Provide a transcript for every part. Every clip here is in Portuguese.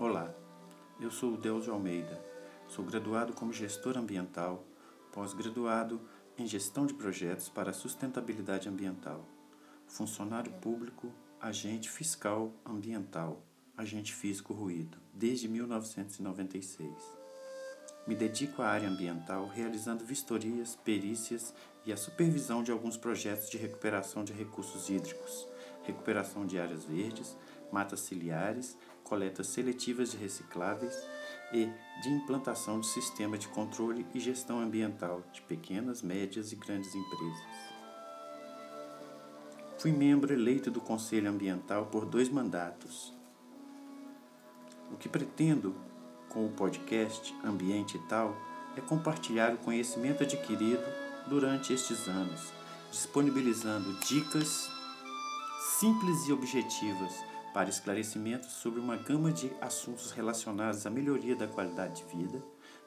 Olá, eu sou o Delcio Almeida, sou graduado como gestor ambiental, pós-graduado em gestão de projetos para sustentabilidade ambiental, funcionário público, agente fiscal ambiental, agente físico ruído, desde 1996. Me dedico à área ambiental realizando vistorias, perícias e a supervisão de alguns projetos de recuperação de recursos hídricos, recuperação de áreas verdes, matas ciliares coletas seletivas de recicláveis e de implantação de sistema de controle e gestão ambiental de pequenas, médias e grandes empresas. Fui membro eleito do Conselho Ambiental por dois mandatos. O que pretendo com o podcast Ambiente e Tal é compartilhar o conhecimento adquirido durante estes anos, disponibilizando dicas simples e objetivas para esclarecimentos sobre uma gama de assuntos relacionados à melhoria da qualidade de vida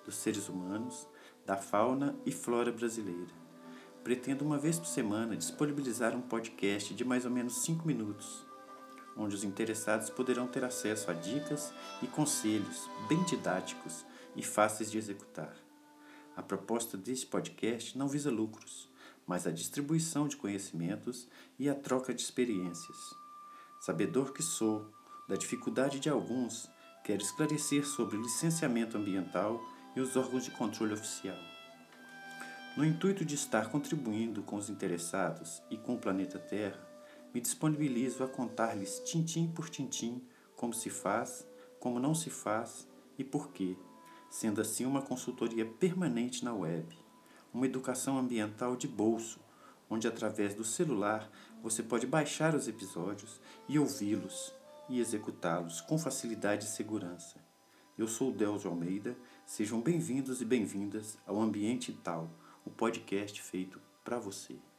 dos seres humanos, da fauna e flora brasileira. Pretendo uma vez por semana disponibilizar um podcast de mais ou menos 5 minutos, onde os interessados poderão ter acesso a dicas e conselhos bem didáticos e fáceis de executar. A proposta deste podcast não visa lucros, mas a distribuição de conhecimentos e a troca de experiências sabedor que sou da dificuldade de alguns, quero esclarecer sobre licenciamento ambiental e os órgãos de controle oficial. No intuito de estar contribuindo com os interessados e com o planeta Terra, me disponibilizo a contar-lhes tintim por tintim como se faz, como não se faz e por quê, sendo assim uma consultoria permanente na web, uma educação ambiental de bolso onde através do celular você pode baixar os episódios e ouvi-los e executá-los com facilidade e segurança. Eu sou o Delzo Almeida, sejam bem-vindos e bem-vindas ao Ambiente Tal, o podcast feito para você.